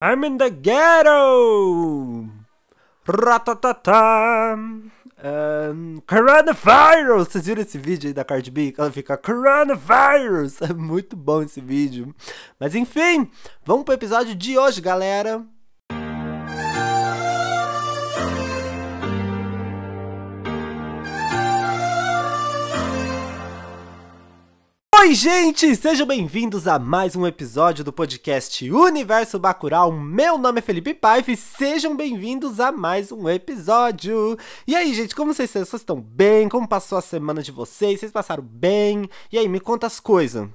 I'm in the ghetto! Ratatata! Um, coronavirus! Vocês viram esse vídeo aí da Cardi B? Ela fica Coronavirus! É muito bom esse vídeo. Mas enfim, vamos pro episódio de hoje, galera. Oi, gente! Sejam bem-vindos a mais um episódio do podcast Universo Bacurau. Meu nome é Felipe Paiva e sejam bem-vindos a mais um episódio. E aí, gente, como vocês, vocês estão bem? Como passou a semana de vocês? Vocês passaram bem? E aí, me conta as coisas.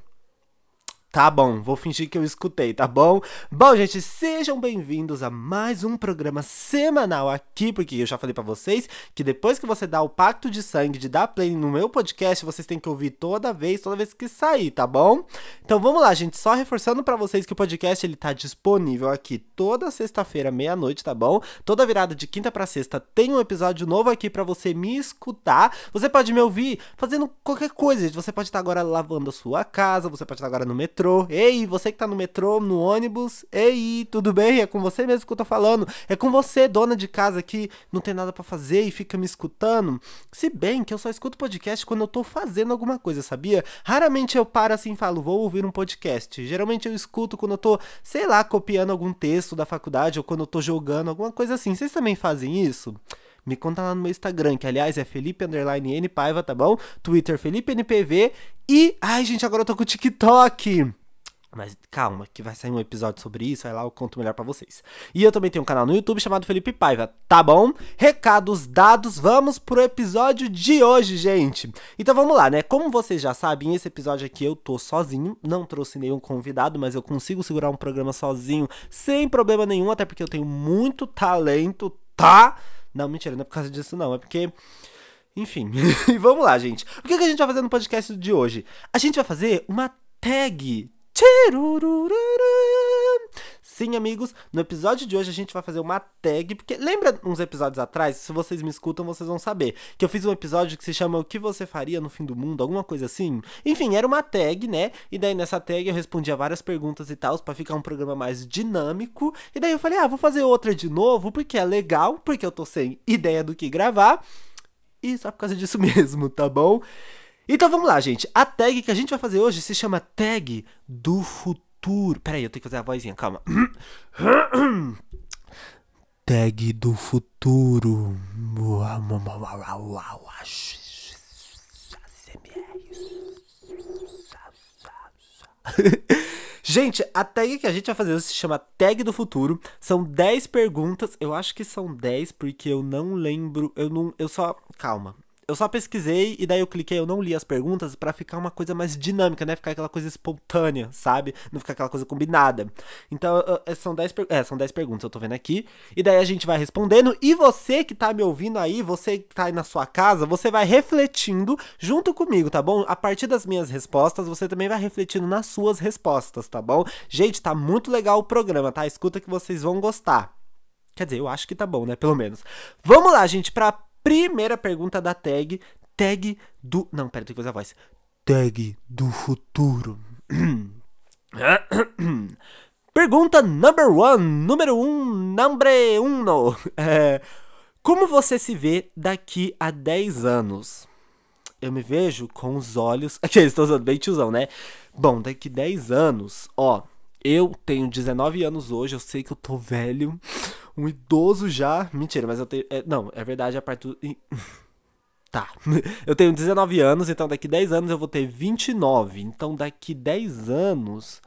Tá bom, vou fingir que eu escutei, tá bom? Bom, gente, sejam bem-vindos a mais um programa semanal aqui, porque eu já falei para vocês que depois que você dá o pacto de sangue de dar play no meu podcast, vocês têm que ouvir toda vez, toda vez que sair, tá bom? Então vamos lá, gente, só reforçando para vocês que o podcast ele tá disponível aqui toda sexta-feira, meia-noite, tá bom? Toda virada de quinta para sexta tem um episódio novo aqui para você me escutar. Você pode me ouvir fazendo qualquer coisa, gente. Você pode estar agora lavando a sua casa, você pode estar agora no metrô metrô. Ei, você que tá no metrô, no ônibus. Ei, tudo bem? É com você mesmo que eu tô falando. É com você, dona de casa, que não tem nada para fazer e fica me escutando. Se bem que eu só escuto podcast quando eu tô fazendo alguma coisa, sabia? Raramente eu paro assim e falo, vou ouvir um podcast. Geralmente eu escuto quando eu tô, sei lá, copiando algum texto da faculdade ou quando eu tô jogando, alguma coisa assim. Vocês também fazem isso? Me conta lá no meu Instagram, que aliás é Felipe Underline N Paiva, tá bom? Twitter Felipe NPV. E. Ai, gente, agora eu tô com o TikTok. Mas calma, que vai sair um episódio sobre isso, aí lá eu conto melhor para vocês. E eu também tenho um canal no YouTube chamado Felipe Paiva, tá bom? Recados dados, vamos pro episódio de hoje, gente. Então vamos lá, né? Como vocês já sabem, esse episódio aqui eu tô sozinho, não trouxe nenhum convidado, mas eu consigo segurar um programa sozinho sem problema nenhum, até porque eu tenho muito talento, tá? Não, mentira, não é por causa disso não, é porque... Enfim, e vamos lá, gente. O que, que a gente vai fazer no podcast de hoje? A gente vai fazer uma tag Sim, amigos, no episódio de hoje a gente vai fazer uma tag, porque lembra uns episódios atrás, se vocês me escutam, vocês vão saber, que eu fiz um episódio que se chama O que você faria no fim do mundo, alguma coisa assim. Enfim, era uma tag, né? E daí nessa tag eu respondia várias perguntas e tal, para ficar um programa mais dinâmico. E daí eu falei: "Ah, vou fazer outra de novo, porque é legal, porque eu tô sem ideia do que gravar". E só por causa disso mesmo, tá bom? Então vamos lá, gente. A tag que a gente vai fazer hoje se chama Tag do Futuro. Pera aí, eu tenho que fazer a vozinha, calma. Tag do Futuro. Gente, a tag que a gente vai fazer se chama Tag do Futuro. São 10 perguntas. Eu acho que são 10 porque eu não lembro. Eu não. Eu só. Calma. Eu só pesquisei e daí eu cliquei, eu não li as perguntas para ficar uma coisa mais dinâmica, né? Ficar aquela coisa espontânea, sabe? Não ficar aquela coisa combinada. Então, são 10 é, são 10 perguntas, eu tô vendo aqui. E daí a gente vai respondendo. E você que tá me ouvindo aí, você que tá aí na sua casa, você vai refletindo junto comigo, tá bom? A partir das minhas respostas, você também vai refletindo nas suas respostas, tá bom? Gente, tá muito legal o programa, tá? Escuta que vocês vão gostar. Quer dizer, eu acho que tá bom, né? Pelo menos. Vamos lá, gente, pra primeira pergunta da tag. Tag do. Não, pera, tem que fazer a voz. Tag do futuro. Pergunta number one, número um, number uno. É, como você se vê daqui a 10 anos? Eu me vejo com os olhos. Aqui, estou usando bem tiozão, né? Bom, daqui 10 anos, ó. Eu tenho 19 anos hoje, eu sei que eu tô velho um idoso já. Mentira, mas eu tenho. É, não, é verdade, a parte do. Tá. Eu tenho 19 anos, então daqui 10 anos eu vou ter 29. Então daqui 10 anos.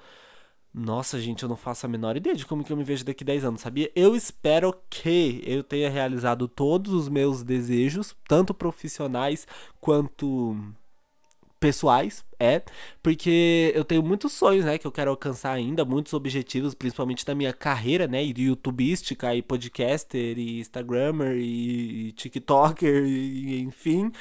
Nossa, gente, eu não faço a menor ideia de como que eu me vejo daqui 10 anos, sabia? Eu espero que eu tenha realizado todos os meus desejos, tanto profissionais quanto pessoais, é, porque eu tenho muitos sonhos, né, que eu quero alcançar ainda, muitos objetivos, principalmente da minha carreira, né, de youtubística e podcaster e instagrammer e tiktoker e enfim,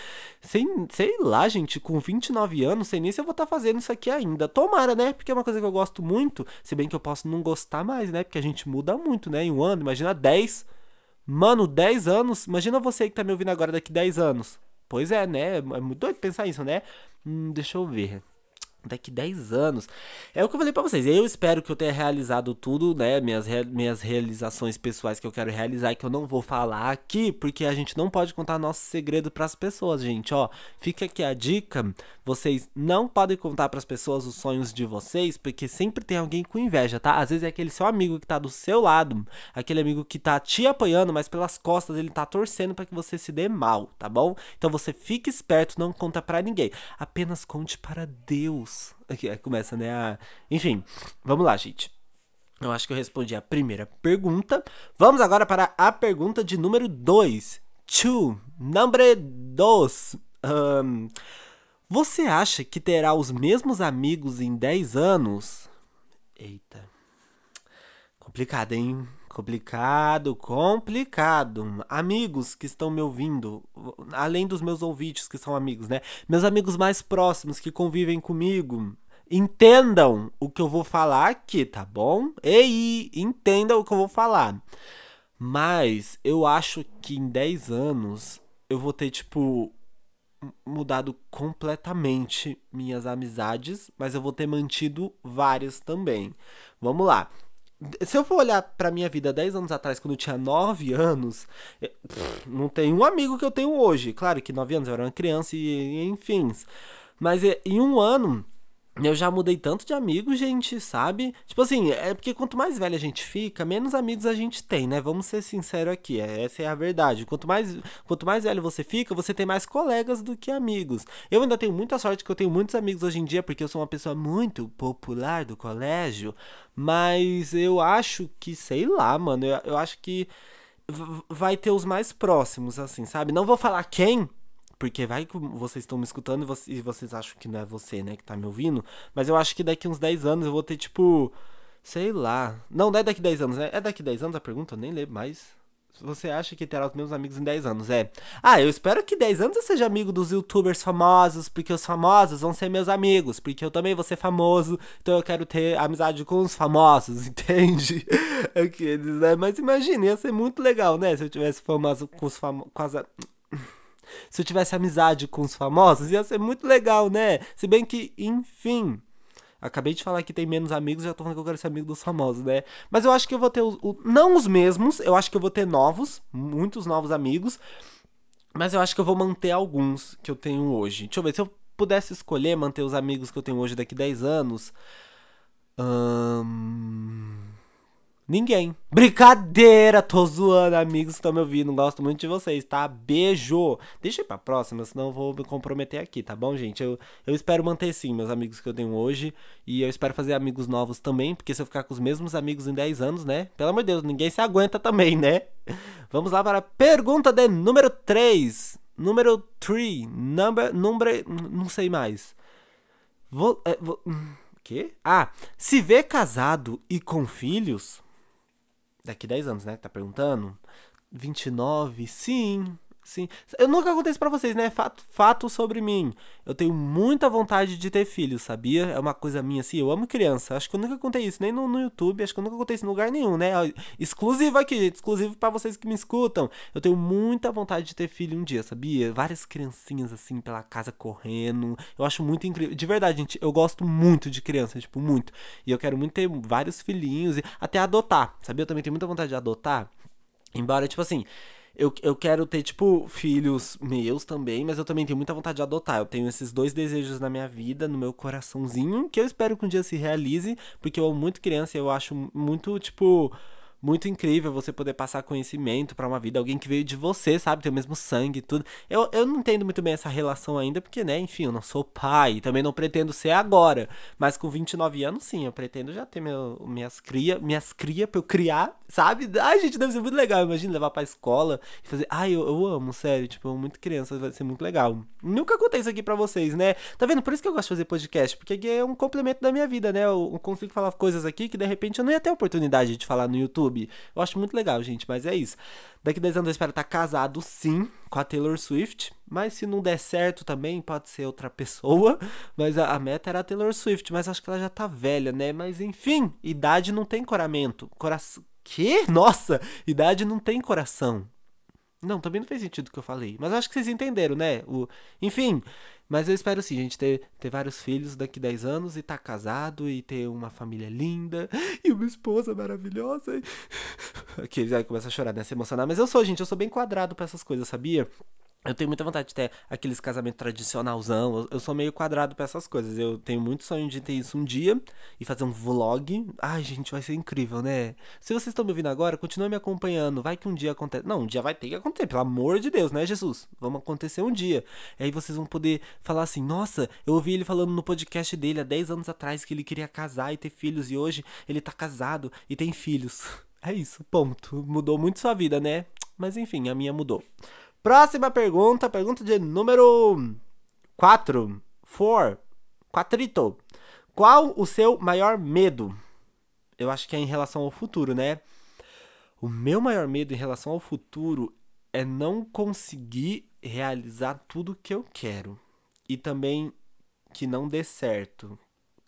sem, sei lá, gente, com 29 anos, sei nem se eu vou estar tá fazendo isso aqui ainda, tomara, né, porque é uma coisa que eu gosto muito, se bem que eu posso não gostar mais, né, porque a gente muda muito, né, em um ano, imagina 10, mano, 10 anos, imagina você que tá me ouvindo agora daqui 10 anos, Pois é, né? É muito doido pensar isso, né? Hum, deixa eu ver. Daqui 10 anos. É o que eu falei pra vocês. Eu espero que eu tenha realizado tudo, né? Minhas, rea minhas realizações pessoais que eu quero realizar e que eu não vou falar aqui, porque a gente não pode contar nosso segredo para as pessoas, gente. Ó, fica aqui a dica. Vocês não podem contar para as pessoas os sonhos de vocês, porque sempre tem alguém com inveja, tá? Às vezes é aquele seu amigo que tá do seu lado, aquele amigo que tá te apoiando, mas pelas costas ele tá torcendo para que você se dê mal, tá bom? Então você fique esperto, não conta para ninguém. Apenas conte para Deus Aqui, começa, né? A... Enfim, vamos lá, gente. Eu acho que eu respondi a primeira pergunta. Vamos agora para a pergunta de número 2. Two. Number 2. Um, você acha que terá os mesmos amigos em 10 anos? Eita. Complicado, hein? Complicado, complicado. Amigos que estão me ouvindo, além dos meus ouvintes que são amigos, né? Meus amigos mais próximos que convivem comigo, entendam o que eu vou falar aqui, tá bom? Ei, entendam o que eu vou falar. Mas eu acho que em 10 anos eu vou ter, tipo, mudado completamente minhas amizades, mas eu vou ter mantido várias também. Vamos lá se eu for olhar pra minha vida 10 anos atrás, quando eu tinha 9 anos, é, não tem um amigo que eu tenho hoje. Claro que 9 anos eu era uma criança e, e enfim. Mas é, em um ano, eu já mudei tanto de amigos, gente, sabe? Tipo assim, é porque quanto mais velho a gente fica, menos amigos a gente tem, né? Vamos ser sinceros aqui, é, essa é a verdade. Quanto mais, quanto mais velho você fica, você tem mais colegas do que amigos. Eu ainda tenho muita sorte que eu tenho muitos amigos hoje em dia, porque eu sou uma pessoa muito popular do colégio, mas eu acho que, sei lá, mano, eu, eu acho que vai ter os mais próximos, assim, sabe? Não vou falar quem, porque vai que vocês estão me escutando e vocês, vocês acham que não é você, né, que tá me ouvindo. Mas eu acho que daqui uns 10 anos eu vou ter, tipo. Sei lá. Não, não é daqui 10 anos, né? É daqui 10 anos a pergunta? Eu nem lembro mais. Você acha que terá os meus amigos em 10 anos? É. Ah, eu espero que 10 anos eu seja amigo dos youtubers famosos, porque os famosos vão ser meus amigos, porque eu também vou ser famoso, então eu quero ter amizade com os famosos, entende? Aqueles, né? Mas imagine, ia ser muito legal, né? Se eu tivesse famoso com os famosos. Se eu tivesse amizade com os famosos, ia ser muito legal, né? Se bem que, enfim. Acabei de falar que tem menos amigos, já tô falando que eu quero ser amigo dos famosos, né? Mas eu acho que eu vou ter o, o, não os mesmos, eu acho que eu vou ter novos, muitos novos amigos. Mas eu acho que eu vou manter alguns que eu tenho hoje. Deixa eu ver, se eu pudesse escolher manter os amigos que eu tenho hoje daqui 10 anos. Hum... Ninguém. Brincadeira, tô zoando, amigos que estão me ouvindo. Gosto muito de vocês, tá? Beijo. Deixa eu ir pra próxima, senão eu vou me comprometer aqui, tá bom, gente? Eu, eu espero manter sim meus amigos que eu tenho hoje. E eu espero fazer amigos novos também, porque se eu ficar com os mesmos amigos em 10 anos, né? Pelo amor de Deus, ninguém se aguenta também, né? Vamos lá para a pergunta de número 3. Número 3. Number. Número. Não sei mais. Vou. É, vou hum, quê? Ah, se vê casado e com filhos, Daqui 10 anos, né? Tá perguntando? 29, sim. Sim. Eu nunca contei isso pra vocês, né? Fato, fato sobre mim. Eu tenho muita vontade de ter filhos, sabia? É uma coisa minha, assim. Eu amo criança. Acho que eu nunca contei isso, nem no, no YouTube. Acho que eu nunca contei isso em lugar nenhum, né? Exclusivo aqui. Exclusivo para vocês que me escutam. Eu tenho muita vontade de ter filho um dia, sabia? Várias criancinhas, assim, pela casa correndo. Eu acho muito incrível. De verdade, gente, eu gosto muito de criança, tipo, muito. E eu quero muito ter vários filhinhos e até adotar, sabia? Eu também tenho muita vontade de adotar. Embora, tipo assim, eu, eu quero ter, tipo, filhos meus também, mas eu também tenho muita vontade de adotar. Eu tenho esses dois desejos na minha vida, no meu coraçãozinho, que eu espero que um dia se realize, porque eu amo muito criança e eu acho muito, tipo muito incrível você poder passar conhecimento para uma vida, alguém que veio de você, sabe? Tem o mesmo sangue e tudo. Eu, eu não entendo muito bem essa relação ainda, porque, né, enfim, eu não sou pai, também não pretendo ser agora. Mas com 29 anos, sim, eu pretendo já ter meu, minhas cria, minhas cria pra eu criar, sabe? Ai, gente, deve ser muito legal. Imagina levar pra escola e fazer. Ai, eu, eu amo, sério, tipo, eu muito criança, vai ser muito legal. Nunca contei isso aqui pra vocês, né? Tá vendo? Por isso que eu gosto de fazer podcast, porque aqui é um complemento da minha vida, né? Eu consigo falar coisas aqui que de repente eu não ia ter oportunidade de falar no YouTube. Eu acho muito legal, gente, mas é isso. Daqui 10 anos eu espero estar casado, sim, com a Taylor Swift. Mas se não der certo também, pode ser outra pessoa. Mas a, a meta era a Taylor Swift, mas acho que ela já tá velha, né? Mas enfim, idade não tem coramento. Coração. Que? Nossa! Idade não tem coração. Não, também não fez sentido o que eu falei. Mas acho que vocês entenderam, né? O... Enfim, Mas eu espero sim, gente ter, ter vários filhos daqui 10 anos e tá casado e ter uma família linda e uma esposa maravilhosa. Aqui já começa a chorar, né? Se emocionar. Mas eu sou, gente, eu sou bem quadrado para essas coisas, sabia? Eu tenho muita vontade de ter aqueles casamentos tradicionalzão. Eu, sou meio quadrado para essas coisas. Eu tenho muito sonho de ter isso um dia e fazer um vlog. Ai, gente, vai ser incrível, né? Se vocês estão me ouvindo agora, continue me acompanhando. Vai que um dia acontece. Não, um dia vai ter que acontecer, pelo amor de Deus, né, Jesus? Vamos acontecer um dia. E aí vocês vão poder falar assim: nossa, eu ouvi ele falando no podcast dele há 10 anos atrás que ele queria casar e ter filhos. E hoje ele tá casado e tem filhos. É isso, ponto. Mudou muito sua vida, né? Mas enfim, a minha mudou. Próxima pergunta, pergunta de número 4. 4. Quatrito. Qual o seu maior medo? Eu acho que é em relação ao futuro, né? O meu maior medo em relação ao futuro é não conseguir realizar tudo que eu quero. E também que não dê certo.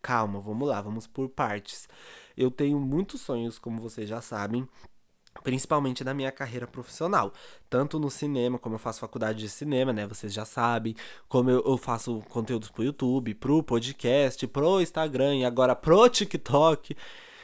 Calma, vamos lá, vamos por partes. Eu tenho muitos sonhos, como vocês já sabem principalmente na minha carreira profissional, tanto no cinema, como eu faço faculdade de cinema, né, vocês já sabem, como eu, eu faço conteúdos pro YouTube, pro podcast, pro Instagram e agora pro TikTok.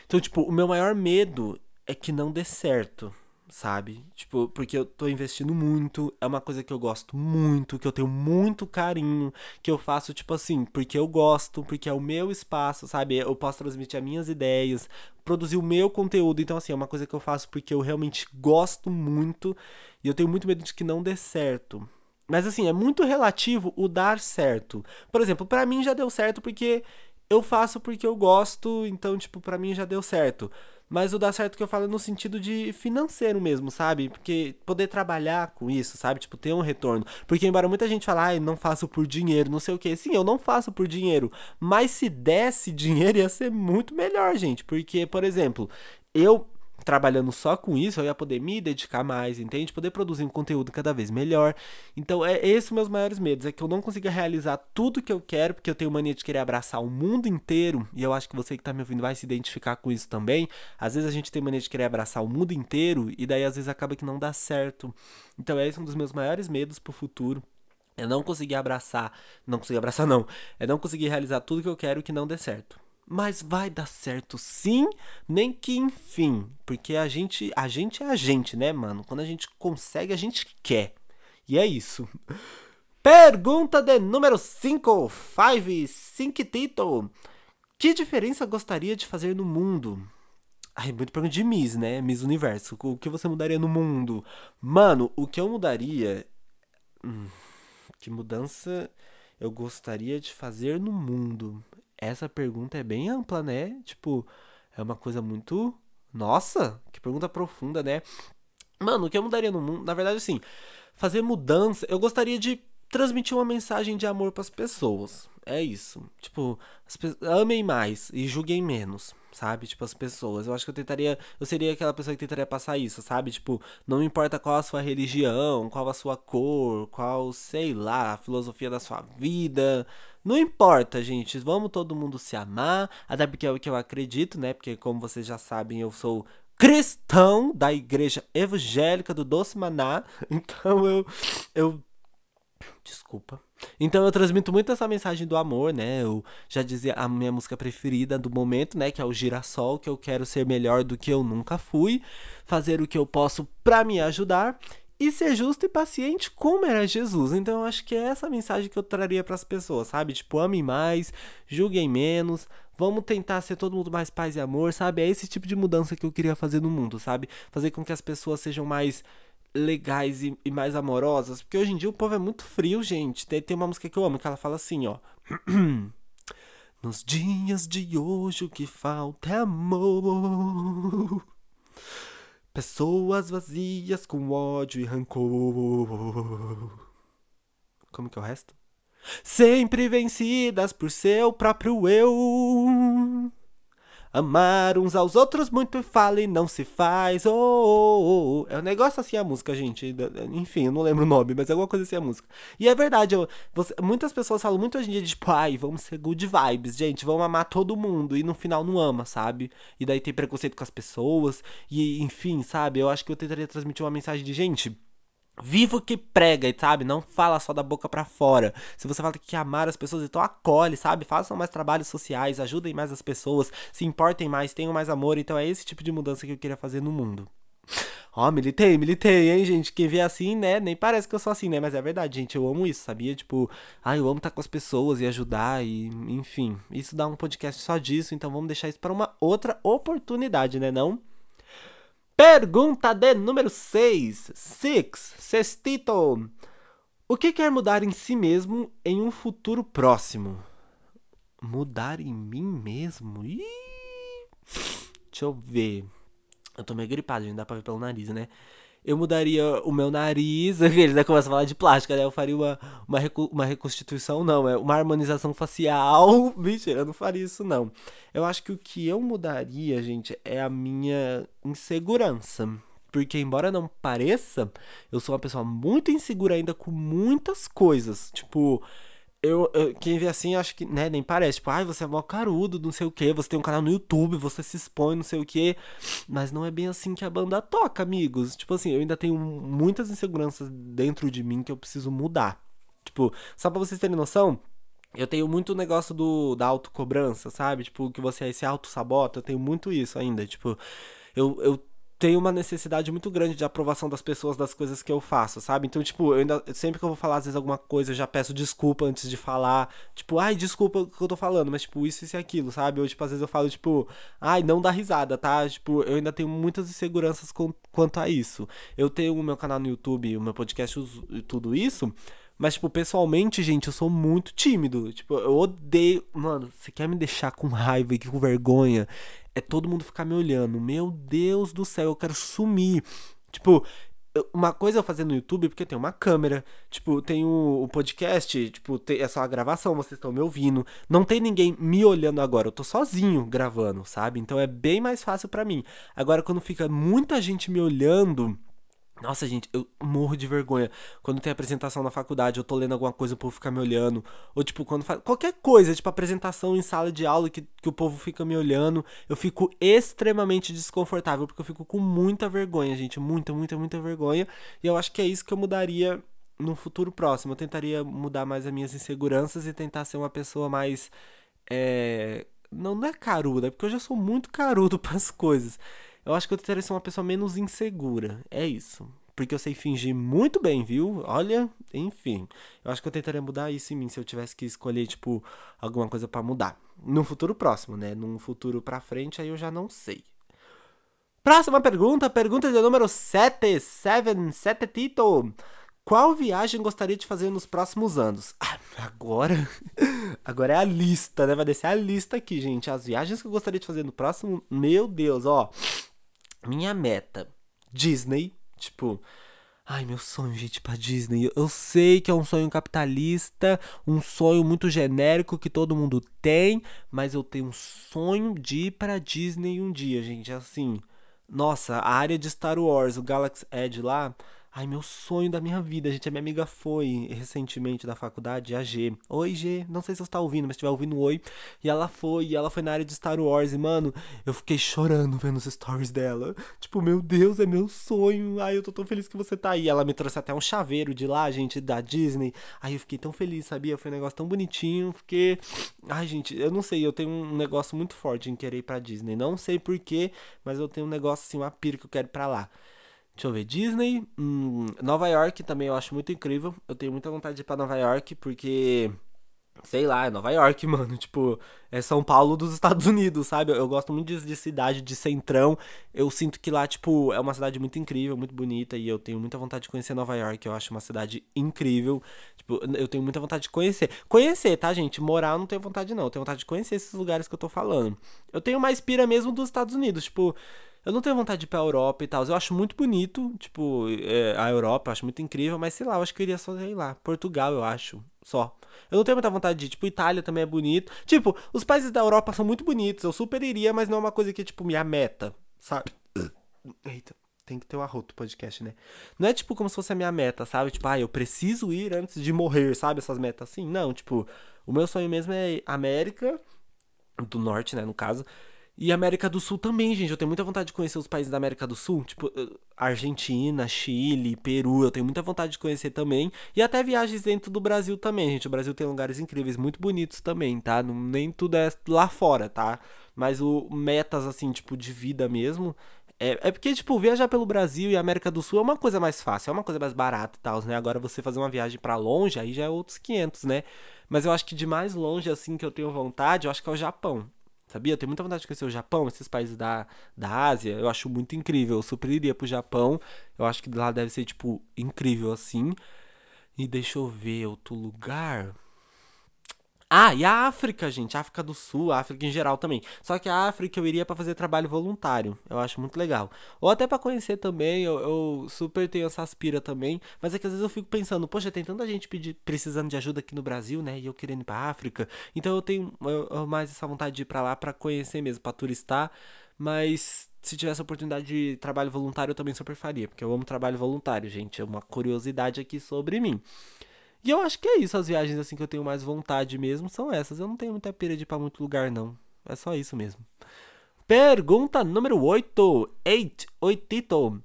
Então, tipo, o meu maior medo é que não dê certo, sabe? Tipo, porque eu tô investindo muito, é uma coisa que eu gosto muito, que eu tenho muito carinho, que eu faço, tipo assim, porque eu gosto, porque é o meu espaço, sabe? Eu posso transmitir as minhas ideias, produzir o meu conteúdo. Então, assim, é uma coisa que eu faço porque eu realmente gosto muito e eu tenho muito medo de que não dê certo. Mas, assim, é muito relativo o dar certo. Por exemplo, para mim já deu certo porque eu faço porque eu gosto, então, tipo, para mim já deu certo. Mas o dar certo que eu falo é no sentido de financeiro mesmo, sabe? Porque poder trabalhar com isso, sabe? Tipo, ter um retorno. Porque embora muita gente fale, ai, não faço por dinheiro, não sei o que. Sim, eu não faço por dinheiro. Mas se desse dinheiro ia ser muito melhor, gente. Porque, por exemplo, eu trabalhando só com isso, eu ia poder me dedicar mais, entende? Poder produzir um conteúdo cada vez melhor. Então, é esse meus maiores medos, é que eu não consiga realizar tudo que eu quero, porque eu tenho mania de querer abraçar o mundo inteiro, e eu acho que você que tá me ouvindo vai se identificar com isso também. Às vezes a gente tem mania de querer abraçar o mundo inteiro, e daí às vezes acaba que não dá certo. Então, é esse um dos meus maiores medos pro futuro. É não conseguir abraçar, não conseguir abraçar não, é não conseguir realizar tudo que eu quero que não dê certo. Mas vai dar certo sim, nem que enfim. Porque a gente, a gente é a gente, né, mano? Quando a gente consegue, a gente quer. E é isso. Pergunta de número 5. 5. 5 Tito. Que diferença gostaria de fazer no mundo? Ai, muito pergunta de Miss, né? Miss Universo. O que você mudaria no mundo? Mano, o que eu mudaria. Hum, que mudança eu gostaria de fazer no mundo? Essa pergunta é bem ampla, né? Tipo, é uma coisa muito. Nossa, que pergunta profunda, né? Mano, o que eu mudaria no mundo? Na verdade, assim, fazer mudança. Eu gostaria de transmitir uma mensagem de amor para as pessoas. É isso. Tipo, amem mais e julguem menos, sabe? Tipo, as pessoas. Eu acho que eu tentaria. Eu seria aquela pessoa que tentaria passar isso, sabe? Tipo, não importa qual a sua religião, qual a sua cor, qual, sei lá, a filosofia da sua vida. Não importa, gente. Vamos todo mundo se amar. Até porque é o que eu acredito, né? Porque, como vocês já sabem, eu sou cristão da igreja evangélica do Doce Maná. Então eu. Eu. Desculpa. Então eu transmito muito essa mensagem do amor, né? Eu já dizia a minha música preferida do momento, né? Que é o Girassol, que eu quero ser melhor do que eu nunca fui, fazer o que eu posso para me ajudar e ser justo e paciente como era Jesus. Então eu acho que é essa mensagem que eu traria para as pessoas, sabe? Tipo, amem mais, julguem menos, vamos tentar ser todo mundo mais paz e amor, sabe? É esse tipo de mudança que eu queria fazer no mundo, sabe? Fazer com que as pessoas sejam mais legais e, e mais amorosas, porque hoje em dia o povo é muito frio, gente. Tem, tem uma música que eu amo que ela fala assim, ó. Nos dias de hoje o que falta é amor. Pessoas vazias com ódio e rancor. Como que é o resto? Sempre vencidas por seu próprio eu. Amar uns aos outros muito fala e não se faz. Oh, oh, oh. É um negócio assim a música, gente. Enfim, eu não lembro o nome, mas é alguma coisa assim a música. E é verdade, eu, você, muitas pessoas falam muito hoje em dia de tipo, ai, vamos ser good vibes, gente, vamos amar todo mundo. E no final não ama, sabe? E daí tem preconceito com as pessoas. E enfim, sabe? Eu acho que eu tentaria transmitir uma mensagem de gente Viva o que prega, sabe? Não fala só da boca para fora. Se você fala que quer amar as pessoas, então acolhe, sabe? Façam mais trabalhos sociais, ajudem mais as pessoas, se importem mais, tenham mais amor. Então é esse tipo de mudança que eu queria fazer no mundo. Ó, oh, militei, militei, hein, gente? Quem vê assim, né? Nem parece que eu sou assim, né? Mas é verdade, gente. Eu amo isso, sabia? Tipo, ah, eu amo estar com as pessoas e ajudar e, enfim. Isso dá um podcast só disso, então vamos deixar isso para uma outra oportunidade, né? Não? Pergunta de número 6. Six. Sextito. O que quer mudar em si mesmo em um futuro próximo? Mudar em mim mesmo? Ih. Deixa eu ver. Eu tô meio gripado, gente, dá pra ver pelo nariz, né? Eu mudaria o meu nariz, eles né, começam a falar de plástica, né? Eu faria uma, uma, recu uma reconstituição, não, é uma harmonização facial. Mentira, eu não faria isso, não. Eu acho que o que eu mudaria, gente, é a minha insegurança. Porque, embora não pareça, eu sou uma pessoa muito insegura ainda com muitas coisas. Tipo, eu, eu, quem vê assim, acho que, né, nem parece. Tipo, ai, você é mó carudo, não sei o que, você tem um canal no YouTube, você se expõe, não sei o que. Mas não é bem assim que a banda toca, amigos. Tipo assim, eu ainda tenho muitas inseguranças dentro de mim que eu preciso mudar. Tipo, só pra vocês terem noção, eu tenho muito negócio do, da autocobrança, sabe? Tipo, que você se auto-sabota, eu tenho muito isso ainda. Tipo, eu, eu tenho uma necessidade muito grande de aprovação das pessoas das coisas que eu faço, sabe? Então, tipo, eu ainda, sempre que eu vou falar, às vezes, alguma coisa, eu já peço desculpa antes de falar. Tipo, ai, desculpa o que eu tô falando, mas, tipo, isso, isso e aquilo, sabe? Ou, tipo, às vezes eu falo, tipo, ai, não dá risada, tá? Tipo, eu ainda tenho muitas inseguranças com, quanto a isso. Eu tenho o meu canal no YouTube, o meu podcast tudo isso. Mas, tipo, pessoalmente, gente, eu sou muito tímido. Tipo, eu odeio. Mano, você quer me deixar com raiva e com vergonha? é todo mundo ficar me olhando. Meu Deus do céu, eu quero sumir. Tipo, uma coisa eu fazer no YouTube porque tem uma câmera, tipo, tem o, podcast, tipo, é só a gravação, vocês estão me ouvindo. Não tem ninguém me olhando agora, eu tô sozinho gravando, sabe? Então é bem mais fácil para mim. Agora quando fica muita gente me olhando, nossa, gente, eu morro de vergonha. Quando tem apresentação na faculdade, eu tô lendo alguma coisa, o povo fica me olhando. Ou, tipo, quando faz. Qualquer coisa, tipo, apresentação em sala de aula que, que o povo fica me olhando. Eu fico extremamente desconfortável, porque eu fico com muita vergonha, gente. Muita, muita, muita vergonha. E eu acho que é isso que eu mudaria no futuro próximo. Eu tentaria mudar mais as minhas inseguranças e tentar ser uma pessoa mais. É... Não, não é caruda, porque eu já sou muito carudo para as coisas. Eu acho que eu tentaria ser uma pessoa menos insegura. É isso. Porque eu sei fingir muito bem, viu? Olha, enfim. Eu acho que eu tentaria mudar isso em mim se eu tivesse que escolher, tipo, alguma coisa para mudar. No futuro próximo, né? Num futuro pra frente, aí eu já não sei. Próxima pergunta, pergunta de número 7, 7, 7 Tito. Qual viagem gostaria de fazer nos próximos anos? Ah, agora. Agora é a lista, né? Vai descer a lista aqui, gente. As viagens que eu gostaria de fazer no próximo. Meu Deus, ó. Minha meta, Disney, tipo, ai, meu sonho, gente, pra Disney. Eu sei que é um sonho capitalista, um sonho muito genérico que todo mundo tem, mas eu tenho um sonho de ir pra Disney um dia, gente. Assim, nossa, a área de Star Wars, o Galaxy Edge lá, Ai, meu sonho da minha vida, gente. A minha amiga foi recentemente da faculdade, a G. Oi, G. Não sei se você tá ouvindo, mas estiver ouvindo, oi. E ela foi, e ela foi na área de Star Wars. E, mano, eu fiquei chorando vendo os stories dela. Tipo, meu Deus, é meu sonho. Ai, eu tô tão feliz que você tá aí. Ela me trouxe até um chaveiro de lá, gente, da Disney. Ai, eu fiquei tão feliz, sabia? Foi um negócio tão bonitinho. Fiquei. Ai, gente, eu não sei. Eu tenho um negócio muito forte em querer ir pra Disney. Não sei porquê, mas eu tenho um negócio assim, uma pira que eu quero ir pra lá. Deixa eu ver, Disney, hum, Nova York também eu acho muito incrível. Eu tenho muita vontade de ir pra Nova York, porque, sei lá, é Nova York, mano. Tipo, é São Paulo dos Estados Unidos, sabe? Eu, eu gosto muito de, de, cidade, de centrão. Eu sinto que lá, tipo, é uma cidade muito incrível, muito bonita. E eu tenho muita vontade de conhecer Nova York. Eu acho uma cidade incrível. Tipo, eu tenho muita vontade de conhecer. Conhecer, tá, gente? Morar eu não tenho vontade, não. Eu tenho vontade de conhecer esses lugares que eu tô falando. Eu tenho mais pira mesmo dos Estados Unidos, tipo. Eu não tenho vontade de ir pra Europa e tal. Eu acho muito bonito, tipo, é, a Europa, eu acho muito incrível, mas sei lá, eu acho que eu iria só, sei lá, Portugal, eu acho, só. Eu não tenho muita vontade de ir, tipo, Itália também é bonito. Tipo, os países da Europa são muito bonitos, eu super iria, mas não é uma coisa que é, tipo, minha meta, sabe? Eita, tem que ter o um arroto podcast, né? Não é, tipo, como se fosse a minha meta, sabe? Tipo, ah, eu preciso ir antes de morrer, sabe? Essas metas assim. Não, tipo, o meu sonho mesmo é América, do Norte, né, no caso E América do Sul também, gente. Eu tenho muita vontade de conhecer os países da América do Sul, tipo eh, Argentina, Chile, Peru. Eu tenho muita vontade de conhecer também. E até viagens dentro do Brasil também, gente. O Brasil tem lugares incríveis, muito bonitos também, tá? Nem tudo é lá fora, tá? Mas o metas, assim, tipo, de vida mesmo. É, é porque, tipo, viajar pelo Brasil e América do Sul é uma coisa mais fácil, é uma coisa mais barata e tal, né? Agora você fazer uma viagem para longe, aí já é outros 500, né? Mas eu acho que de mais longe, assim, que eu tenho vontade, eu acho que é o Japão. Sabia? Eu tenho muita vontade de conhecer o Japão, esses países da, da Ásia. Eu acho muito incrível. Eu super iria pro Japão. Eu acho que lá deve ser, tipo, incrível assim. E deixa eu ver outro lugar. Ah, e a África, gente, África do Sul, África em geral também. Só que a África eu iria para fazer trabalho voluntário. Eu acho muito legal. Ou até para conhecer também, eu, eu, super tenho essa aspira também. Mas é que às vezes eu fico pensando, poxa, tem tanta gente precisando de ajuda aqui no Brasil, né? E eu querendo ir pra África. Então eu tenho eu, eu mais essa vontade de ir pra lá para conhecer mesmo, pra turistar. Mas se tivesse a oportunidade de trabalho voluntário, eu também super faria. Porque eu amo trabalho voluntário, gente. É uma curiosidade aqui sobre mim. E eu acho que é isso, as viagens assim que eu tenho mais vontade mesmo são essas. Eu não tenho muita pira de ir pra muito lugar, não. É só isso mesmo. Pergunta número 8. 8. Oitito.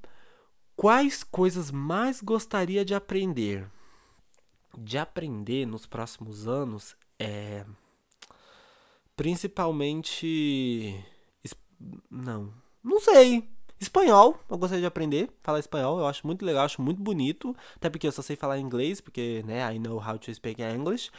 Quais coisas mais gostaria de aprender? De aprender nos próximos anos é. Principalmente. Não. Não sei. Espanhol, eu gostaria de aprender falar espanhol, eu acho muito legal, acho muito bonito, até porque eu só sei falar inglês, porque, né, I know how to speak English.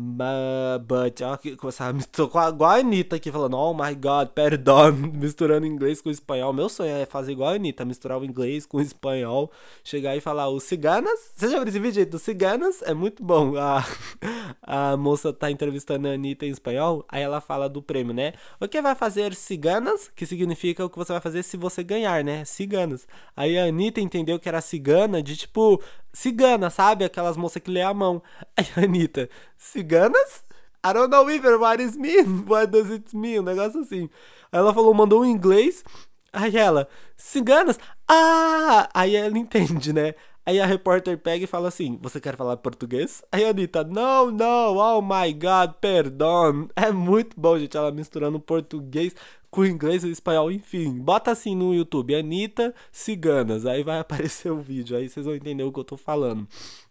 But, ó, começar a misturar igual a Anitta aqui falando, oh my god, perdão, misturando inglês com espanhol. Meu sonho é fazer igual a Anitta, misturar o inglês com o espanhol, chegar e falar os ciganas. Você já viu esse vídeo dos ciganas? É muito bom. A, a moça tá entrevistando a Anitta em espanhol, aí ela fala do prêmio, né? O que vai fazer ciganas? Que significa o que você vai fazer se você ganhar, né? Ciganas. Aí a Anitta entendeu que era cigana de tipo cigana, sabe? Aquelas moças que lê a mão. Aí a Anitta, ciganas? I don't know either what it mean. What does it mean? Um negócio assim. Aí ela falou, mandou em inglês. Aí ela, ciganas? Ah! Aí ela entende, né? Aí a repórter pega e fala assim: Você quer falar português? Aí a Anitta, não, não, oh my god, perdão. É muito bom, gente, ela misturando português com inglês e espanhol, enfim. Bota assim no YouTube, Anitta Ciganas, aí vai aparecer o vídeo, aí vocês vão entender o que eu tô falando.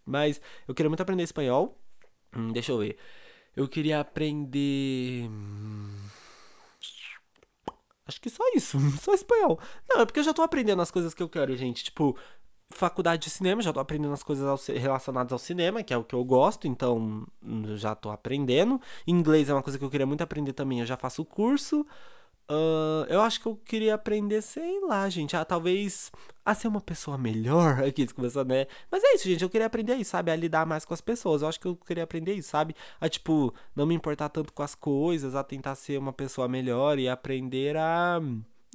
Mas eu queria muito aprender espanhol. Hum, deixa eu ver. Eu queria aprender. Hum, acho que só isso, só espanhol. Não, é porque eu já tô aprendendo as coisas que eu quero, gente. Tipo, faculdade de cinema, já tô aprendendo as coisas relacionadas ao cinema, que é o que eu gosto, então hum, já tô aprendendo. Inglês é uma coisa que eu queria muito aprender também, eu já faço o curso. Uh, eu acho que eu queria aprender, sei lá, gente. Ah, talvez a ser uma pessoa melhor. Aqui, começando, né? Mas é isso, gente. Eu queria aprender isso, sabe? A lidar mais com as pessoas. Eu acho que eu queria aprender isso, sabe? A, tipo, não me importar tanto com as coisas, a tentar ser uma pessoa melhor e aprender a.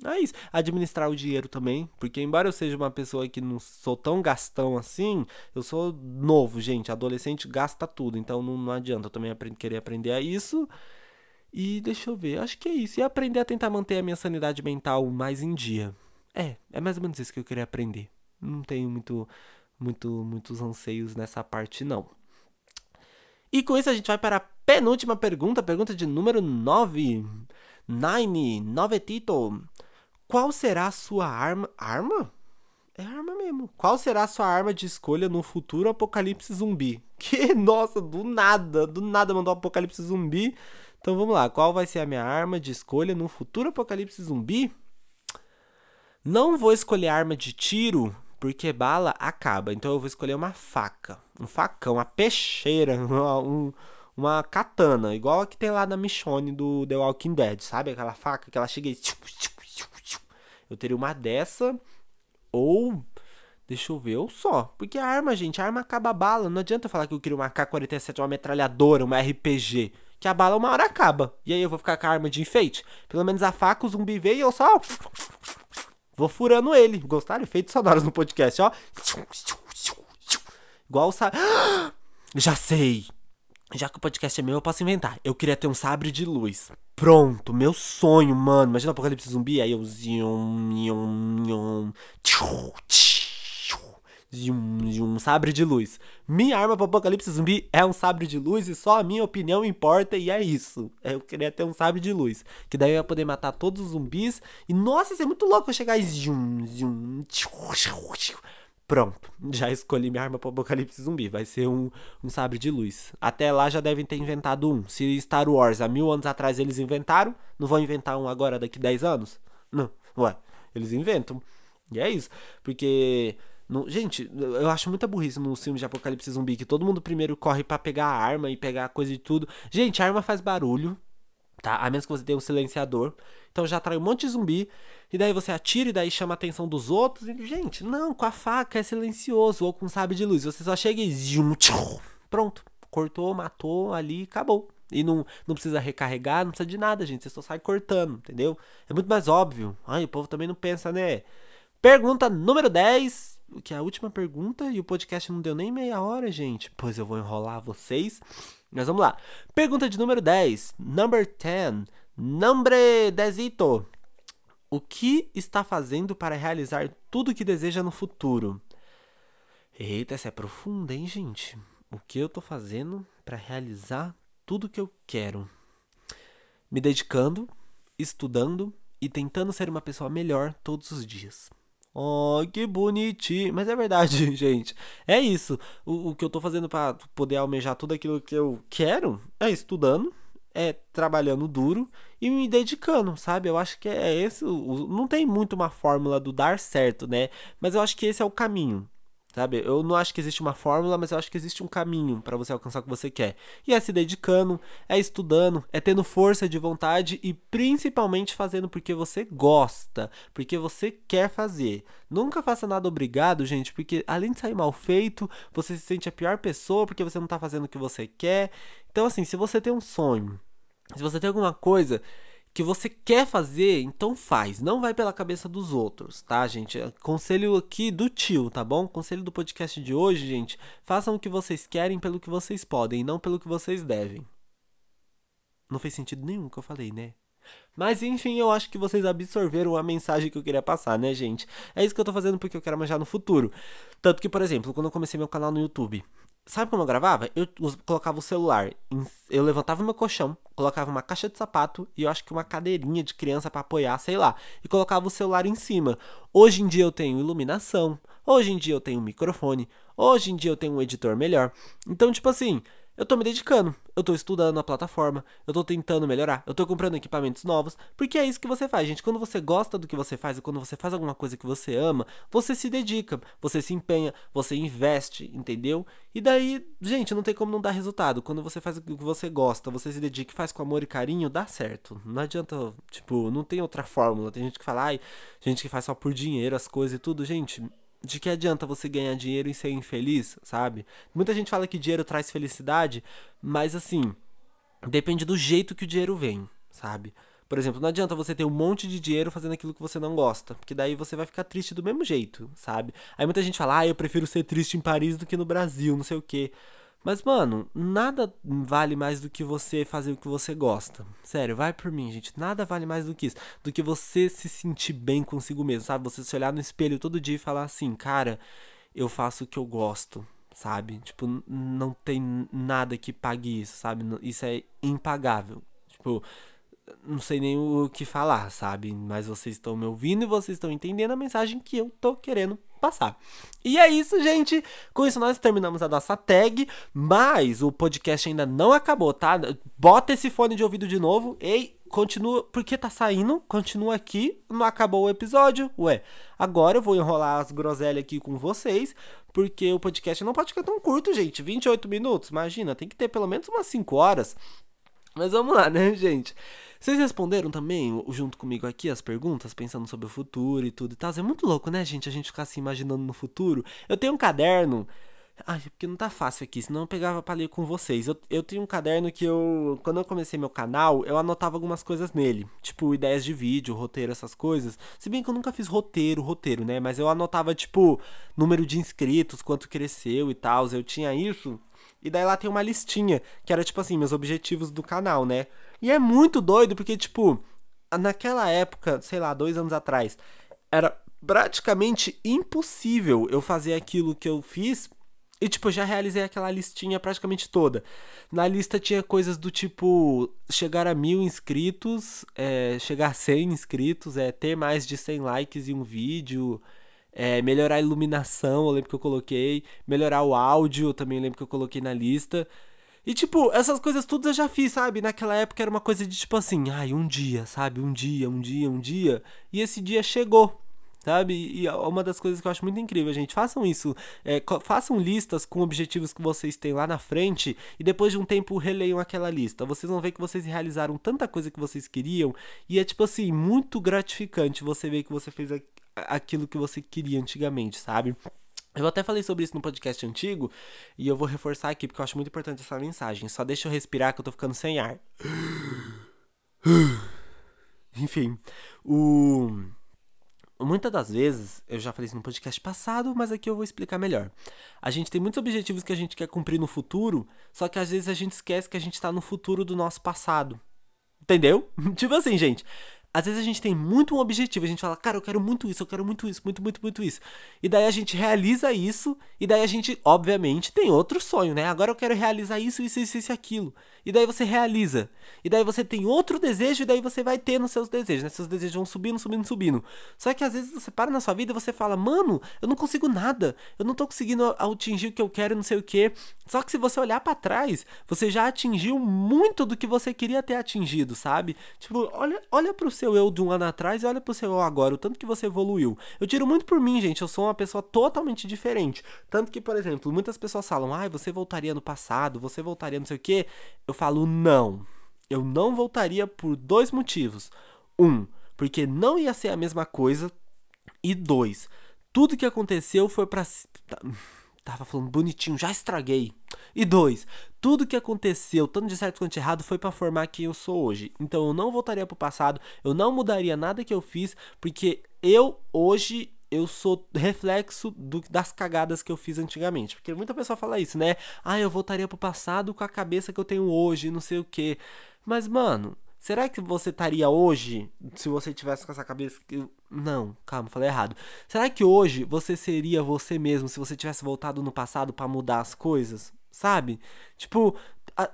É isso. Administrar o dinheiro também. Porque, embora eu seja uma pessoa que não sou tão gastão assim, eu sou novo, gente. Adolescente gasta tudo. Então não, não adianta eu também querer aprender a isso. E deixa eu ver, acho que é isso. E aprender a tentar manter a minha sanidade mental mais em dia. É, é mais ou menos isso que eu queria aprender. Não tenho muito, muito, muitos anseios nessa parte, não. E com isso a gente vai para a penúltima pergunta, pergunta de número 9. Nine, novetito. Qual será a sua arma? Arma? É arma mesmo. Qual será a sua arma de escolha no futuro apocalipse zumbi? Que, nossa, do nada, do nada mandou um apocalipse zumbi. Então vamos lá, qual vai ser a minha arma de escolha no futuro apocalipse zumbi? Não vou escolher arma de tiro, porque bala acaba. Então eu vou escolher uma faca, um facão, uma peixeira, uma, um, uma katana, igual a que tem lá na Michonne do The Walking Dead, sabe? Aquela faca que ela chega e... Eu teria uma dessa, ou... Deixa eu ver, ou só. Porque a arma, gente, a arma acaba a bala. Não adianta eu falar que eu queria uma K-47, uma metralhadora, uma RPG que a bala uma hora acaba. E aí eu vou ficar com a arma de enfeite. Pelo menos a faca, o zumbi veio e eu só. Vou furando ele. Gostaram? Efeitos sonoros no podcast, ó. Igual o sabre. Já sei. Já que o podcast é meu, eu posso inventar. Eu queria ter um sabre de luz. Pronto, meu sonho, mano. Imagina o apocalipse zumbi. Aí eu. Zoom, um sabre de luz. Minha arma pro apocalipse zumbi é um sabre de luz e só a minha opinião importa e é isso. Eu queria ter um sabre de luz. Que daí eu ia poder matar todos os zumbis. E nossa, isso é muito louco eu chegar e zoom, zoom, Pronto, já escolhi minha arma pro apocalipse zumbi. Vai ser um, um sabre de luz. Até lá já devem ter inventado um. Se Star Wars há mil anos atrás eles inventaram, não vão inventar um agora daqui 10 anos? Não, ué, eles inventam. E é isso. Porque no, gente, eu acho muita burrice nos filmes de apocalipse zumbi que todo mundo primeiro corre para pegar a arma e pegar coisa de tudo. Gente, a arma faz barulho, tá? A menos que você tenha um silenciador. Então já atrai um monte de zumbi. E daí você atira e daí chama a atenção dos outros. E, gente, não, com a faca é silencioso. Ou com sabre de luz. Você só chega e. Zoom, pronto. Cortou, matou ali acabou. E não, não precisa recarregar, não precisa de nada, gente. Você só sai cortando, entendeu? É muito mais óbvio. Ai, o povo também não pensa, né? Pergunta número 10 que é a última pergunta e o podcast não deu nem meia hora, gente. Pois eu vou enrolar vocês. Mas vamos lá. Pergunta de número 10. Number 10. Numbre desito. O que está fazendo para realizar tudo o que deseja no futuro? Eita, essa é profunda, hein, gente? O que eu tô fazendo para realizar tudo que eu quero? Me dedicando, estudando e tentando ser uma pessoa melhor todos os dias. Oh, que bonitinho. Mas é verdade, gente. É isso. O, o que eu tô fazendo para poder almejar tudo aquilo que eu quero é estudando, é trabalhando duro e me dedicando, sabe? Eu acho que é esse. Não tem muito uma fórmula do dar certo, né? Mas eu acho que esse é o caminho. Sabe? Eu não acho que existe uma fórmula, mas eu acho que existe um caminho para você alcançar o que você quer. E é se dedicando, é estudando, é tendo força de vontade e principalmente fazendo porque você gosta, porque você quer fazer. Nunca faça nada obrigado, gente, porque além de sair mal feito, você se sente a pior pessoa porque você não tá fazendo o que você quer. Então, assim, se você tem um sonho, se você tem alguma coisa que você quer fazer, então faz. Não vai pela cabeça dos outros, tá, gente? É conselho aqui do tio, tá bom? Conselho do podcast de hoje, gente. Façam o que vocês querem pelo que vocês podem, não pelo que vocês devem. Não fez sentido nenhum que eu falei, né? Mas enfim, eu acho que vocês absorveram a mensagem que eu queria passar, né, gente? É isso que eu tô fazendo porque eu quero manjar no futuro. Tanto que, por exemplo, quando eu comecei meu canal no YouTube, Sabe como eu gravava? Eu colocava o celular, eu levantava meu colchão, colocava uma caixa de sapato e eu acho que uma cadeirinha de criança para apoiar, sei lá, e colocava o celular em cima. Hoje em dia eu tenho iluminação, hoje em dia eu tenho um microfone, hoje em dia eu tenho um editor melhor. Então, tipo assim, eu tô me dedicando, eu tô estudando a plataforma, eu tô tentando melhorar, eu tô comprando equipamentos novos, porque é isso que você faz, gente. Quando você gosta do que você faz e quando você faz alguma coisa que você ama, você se dedica, você se empenha, você investe, entendeu? E daí, gente, não tem como não dar resultado. Quando você faz o que você gosta, você se dedica e faz com amor e carinho, dá certo. Não adianta, tipo, não tem outra fórmula. Tem gente que fala, ai, gente que faz só por dinheiro as coisas e tudo, gente de que adianta você ganhar dinheiro e ser infeliz, sabe? Muita gente fala que dinheiro traz felicidade, mas assim, depende do jeito que o dinheiro vem, sabe? Por exemplo, não adianta você ter um monte de dinheiro fazendo aquilo que você não gosta, porque daí você vai ficar triste do mesmo jeito, sabe? Aí muita gente fala, ah, eu prefiro ser triste em Paris do que no Brasil, não sei o quê. Mas, mano, nada vale mais do que você fazer o que você gosta. Sério, vai por mim, gente. Nada vale mais do que isso. Do que você se sentir bem consigo mesmo, sabe? Você se olhar no espelho todo dia e falar assim, cara, eu faço o que eu gosto, sabe? Tipo, não tem nada que pague isso, sabe? Isso é impagável. Tipo, não sei nem o que falar, sabe? Mas vocês estão me ouvindo e vocês estão entendendo a mensagem que eu tô querendo passar. E é isso, gente. Com isso nós terminamos a nossa tag, mas o podcast ainda não acabou, tá? Bota esse fone de ouvido de novo. Ei, continua, porque tá saindo, continua aqui, não acabou o episódio. Ué, agora eu vou enrolar as groselhas aqui com vocês, porque o podcast não pode ficar tão curto, gente. 28 minutos, imagina, tem que ter pelo menos umas 5 horas. Mas vamos lá, né, gente? Vocês responderam também, junto comigo aqui, as perguntas, pensando sobre o futuro e tudo e tal. É muito louco, né, gente? A gente ficar se imaginando no futuro. Eu tenho um caderno. Ai, porque não tá fácil aqui, senão eu pegava pra ler com vocês. Eu, eu tenho um caderno que eu. Quando eu comecei meu canal, eu anotava algumas coisas nele. Tipo, ideias de vídeo, roteiro, essas coisas. Se bem que eu nunca fiz roteiro, roteiro, né? Mas eu anotava, tipo, número de inscritos, quanto cresceu e tal. Eu tinha isso. E daí lá tem uma listinha, que era tipo assim, meus objetivos do canal, né? E é muito doido, porque, tipo, naquela época, sei lá, dois anos atrás, era praticamente impossível eu fazer aquilo que eu fiz e, tipo, eu já realizei aquela listinha praticamente toda. Na lista tinha coisas do tipo chegar a mil inscritos, é, chegar a 100 inscritos, é, ter mais de 100 likes em um vídeo, é, melhorar a iluminação, eu lembro que eu coloquei, melhorar o áudio, eu também lembro que eu coloquei na lista. E, tipo, essas coisas tudo eu já fiz, sabe? Naquela época era uma coisa de tipo assim, ai, um dia, sabe? Um dia, um dia, um dia. E esse dia chegou sabe? E é uma das coisas que eu acho muito incrível, gente. Façam isso. É, façam listas com objetivos que vocês têm lá na frente e depois de um tempo releiam aquela lista. Vocês vão ver que vocês realizaram tanta coisa que vocês queriam e é, tipo assim, muito gratificante você ver que você fez aquilo que você queria antigamente, sabe? Eu até falei sobre isso no podcast antigo e eu vou reforçar aqui porque eu acho muito importante essa mensagem. Só deixa eu respirar que eu tô ficando sem ar. Enfim, o Muitas das vezes, eu já falei isso no podcast passado, mas aqui eu vou explicar melhor. A gente tem muitos objetivos que a gente quer cumprir no futuro, só que às vezes a gente esquece que a gente está no futuro do nosso passado. Entendeu? tipo assim, gente. Às vezes a gente tem muito um objetivo, a gente fala, cara, eu quero muito isso, eu quero muito isso, muito, muito, muito isso. E daí a gente realiza isso, e daí a gente, obviamente, tem outro sonho, né? Agora eu quero realizar isso, isso, isso, isso aquilo. E daí você realiza. E daí você tem outro desejo, e daí você vai ter nos seus desejos, né? Seus desejos vão subindo, subindo, subindo. Só que às vezes você para na sua vida e você fala, mano, eu não consigo nada, eu não tô conseguindo atingir o que eu quero, não sei o que. Só que se você olhar para trás, você já atingiu muito do que você queria ter atingido, sabe? Tipo, olha, olha pro seu eu de um ano atrás e olha pro seu eu agora, o tanto que você evoluiu. Eu tiro muito por mim, gente, eu sou uma pessoa totalmente diferente. Tanto que, por exemplo, muitas pessoas falam, ai, ah, você voltaria no passado, você voltaria não sei o que. Eu falo, não. Eu não voltaria por dois motivos. Um, porque não ia ser a mesma coisa. E dois, tudo que aconteceu foi pra. Tava falando bonitinho, já estraguei. E dois, tudo que aconteceu, tanto de certo quanto de errado, foi para formar quem eu sou hoje. Então eu não voltaria pro passado, eu não mudaria nada que eu fiz, porque eu hoje eu sou reflexo do, das cagadas que eu fiz antigamente. Porque muita pessoa fala isso, né? Ah, eu voltaria pro passado com a cabeça que eu tenho hoje, não sei o que. Mas, mano, Será que você estaria hoje, se você tivesse com essa cabeça que. Não, calma, falei errado. Será que hoje você seria você mesmo se você tivesse voltado no passado para mudar as coisas? Sabe? Tipo,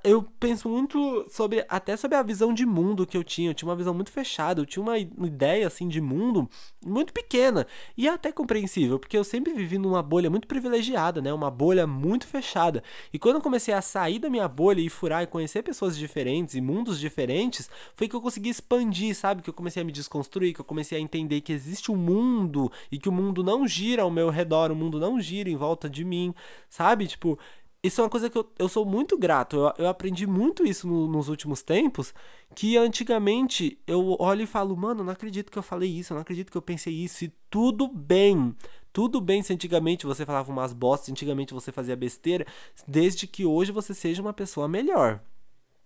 eu penso muito sobre até sobre a visão de mundo que eu tinha. Eu tinha uma visão muito fechada, eu tinha uma ideia assim de mundo muito pequena e até compreensível, porque eu sempre vivi numa bolha muito privilegiada, né? Uma bolha muito fechada. E quando eu comecei a sair da minha bolha e furar e conhecer pessoas diferentes e mundos diferentes, foi que eu consegui expandir, sabe? Que eu comecei a me desconstruir, que eu comecei a entender que existe um mundo e que o mundo não gira ao meu redor, o mundo não gira em volta de mim, sabe? Tipo, isso é uma coisa que eu, eu sou muito grato. Eu, eu aprendi muito isso no, nos últimos tempos. Que antigamente eu olho e falo, mano, não acredito que eu falei isso, não acredito que eu pensei isso. E tudo bem. Tudo bem se antigamente você falava umas bostas, antigamente você fazia besteira, desde que hoje você seja uma pessoa melhor.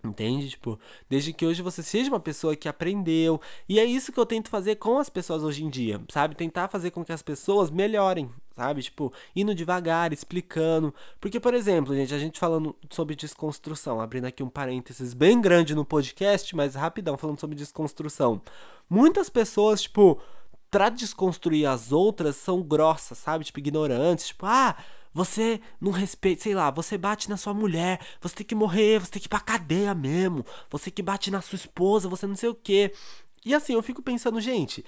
Entende? Tipo, desde que hoje você seja uma pessoa que aprendeu. E é isso que eu tento fazer com as pessoas hoje em dia, sabe? Tentar fazer com que as pessoas melhorem, sabe? Tipo, indo devagar, explicando. Porque, por exemplo, gente, a gente falando sobre desconstrução, abrindo aqui um parênteses bem grande no podcast, mas rapidão, falando sobre desconstrução. Muitas pessoas, tipo, pra desconstruir as outras, são grossas, sabe? Tipo, ignorantes, tipo, ah você não respeita, sei lá, você bate na sua mulher, você tem que morrer, você tem que ir pra cadeia mesmo, você que bate na sua esposa, você não sei o quê. E assim, eu fico pensando, gente,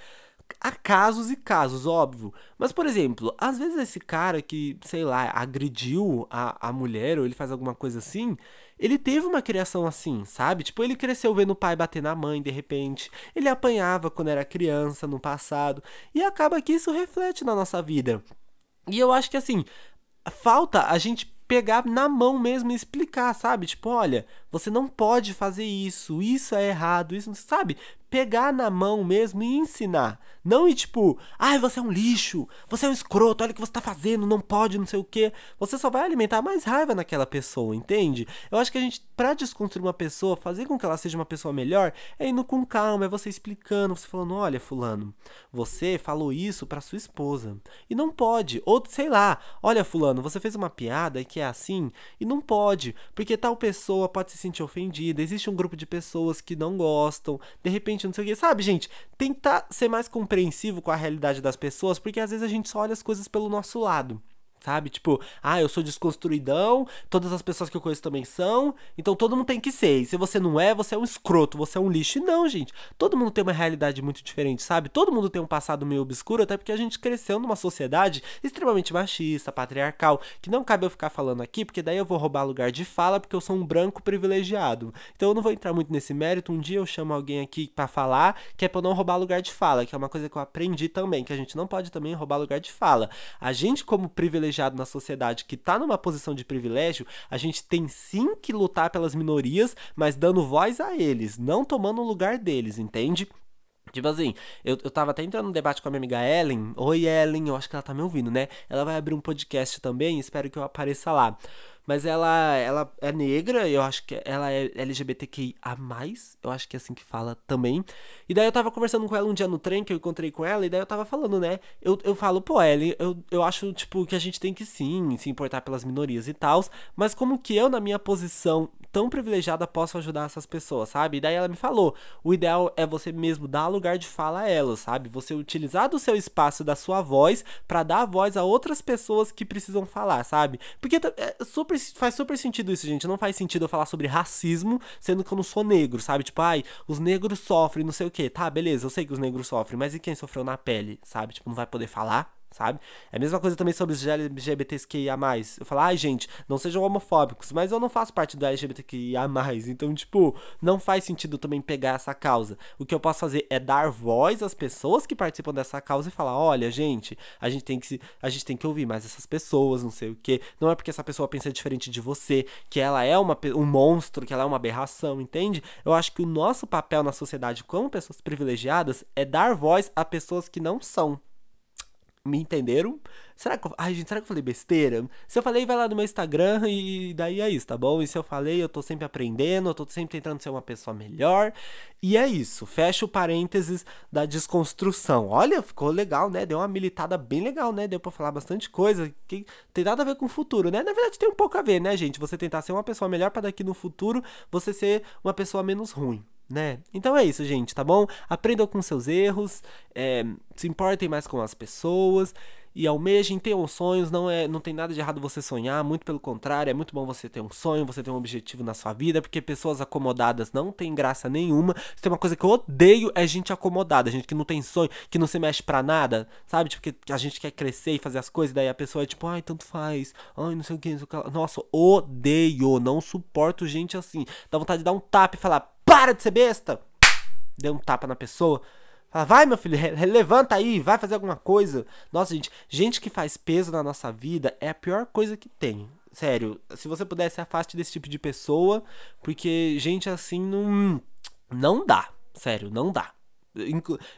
há casos e casos, óbvio. Mas, por exemplo, às vezes esse cara que, sei lá, agrediu a, a mulher ou ele faz alguma coisa assim, ele teve uma criação assim, sabe? Tipo, ele cresceu vendo o pai bater na mãe de repente, ele apanhava quando era criança no passado, e acaba que isso reflete na nossa vida. E eu acho que assim, falta a gente pegar na mão mesmo e explicar, sabe? Tipo, olha, você não pode fazer isso, isso é errado, isso, sabe? pegar na mão mesmo e ensinar. Não ir tipo, ai, você é um lixo, você é um escroto, olha o que você tá fazendo, não pode, não sei o que. Você só vai alimentar mais raiva naquela pessoa, entende? Eu acho que a gente, pra desconstruir uma pessoa, fazer com que ela seja uma pessoa melhor, é indo com calma, é você explicando, você falando, olha, fulano, você falou isso pra sua esposa. E não pode. Ou, sei lá, olha, fulano, você fez uma piada que é assim, e não pode, porque tal pessoa pode se sentir ofendida, existe um grupo de pessoas que não gostam, de repente não sei o que, sabe, gente? Tentar ser mais compreensivo com a realidade das pessoas, porque às vezes a gente só olha as coisas pelo nosso lado. Sabe? Tipo, ah, eu sou desconstruidão, todas as pessoas que eu conheço também são, então todo mundo tem que ser. E se você não é, você é um escroto, você é um lixo. E não, gente. Todo mundo tem uma realidade muito diferente, sabe? Todo mundo tem um passado meio obscuro, até porque a gente cresceu numa sociedade extremamente machista, patriarcal, que não cabe eu ficar falando aqui, porque daí eu vou roubar lugar de fala, porque eu sou um branco privilegiado. Então eu não vou entrar muito nesse mérito. Um dia eu chamo alguém aqui para falar, que é pra não roubar lugar de fala, que é uma coisa que eu aprendi também, que a gente não pode também roubar lugar de fala. A gente, como privilegiado, privilegiado na sociedade que está numa posição de privilégio, a gente tem sim que lutar pelas minorias, mas dando voz a eles, não tomando o lugar deles, entende? Tipo assim, eu, eu tava até entrando no debate com a minha amiga Ellen. Oi, Ellen, eu acho que ela tá me ouvindo, né? Ela vai abrir um podcast também, espero que eu apareça lá. Mas ela, ela é negra, eu acho que ela é LGBTQIA+, eu acho que é assim que fala também. E daí eu tava conversando com ela um dia no trem, que eu encontrei com ela, e daí eu tava falando, né? Eu, eu falo, pô, Ellen, eu, eu acho, tipo, que a gente tem que sim se importar pelas minorias e tal, mas como que eu, na minha posição tão privilegiada, posso ajudar essas pessoas, sabe? E daí ela me falou, o ideal é você mesmo dar lugar de fala a elas, sabe? Você utilizar do seu espaço, da sua voz, para dar voz a outras pessoas que precisam falar, sabe? Porque é super faz super sentido isso, gente. Não faz sentido eu falar sobre racismo, sendo que eu não sou negro, sabe? Tipo, ai, os negros sofrem, não sei o que. Tá, beleza, eu sei que os negros sofrem, mas e quem sofreu na pele, sabe? Tipo, não vai poder falar? Sabe? É a mesma coisa também sobre os LGBTQIA+. Eu falo, ai, gente, não sejam homofóbicos, mas eu não faço parte do LGBTQIA+, então, tipo, não faz sentido também pegar essa causa. O que eu posso fazer é dar voz às pessoas que participam dessa causa e falar, olha, gente, a gente tem que se, a gente tem que ouvir mais essas pessoas, não sei o que. Não é porque essa pessoa pensa diferente de você, que ela é uma, um monstro, que ela é uma aberração, entende? Eu acho que o nosso papel na sociedade como pessoas privilegiadas é dar voz a pessoas que não são. Me entenderam? Será que eu... Ai, gente, será que eu falei besteira? Se eu falei, vai lá no meu Instagram e daí é isso, tá bom? E se eu falei, eu tô sempre aprendendo, eu tô sempre tentando ser uma pessoa melhor. E é isso. Fecha o parênteses da desconstrução. Olha, ficou legal, né? Deu uma militada bem legal, né? Deu pra falar bastante coisa que tem nada a ver com o futuro, né? Na verdade, tem um pouco a ver, né, gente? Você tentar ser uma pessoa melhor para daqui no futuro, você ser uma pessoa menos ruim né? Então é isso, gente, tá bom? Aprendam com seus erros, é, se importem mais com as pessoas e almejem, tenham sonhos, não é, não tem nada de errado você sonhar, muito pelo contrário, é muito bom você ter um sonho, você ter um objetivo na sua vida, porque pessoas acomodadas não tem graça nenhuma. Se tem uma coisa que eu odeio é gente acomodada, gente que não tem sonho, que não se mexe para nada, sabe? Tipo, que a gente quer crescer e fazer as coisas, daí a pessoa é tipo, ai, tanto faz, ai, não sei o que, não sei o que. Nossa, odeio, não suporto gente assim. Dá vontade de dar um tapa e falar, para de ser besta! Deu um tapa na pessoa. Fala, vai meu filho, levanta aí, vai fazer alguma coisa. Nossa, gente, gente que faz peso na nossa vida é a pior coisa que tem. Sério, se você pudesse, afaste desse tipo de pessoa, porque gente assim não, não dá. Sério, não dá.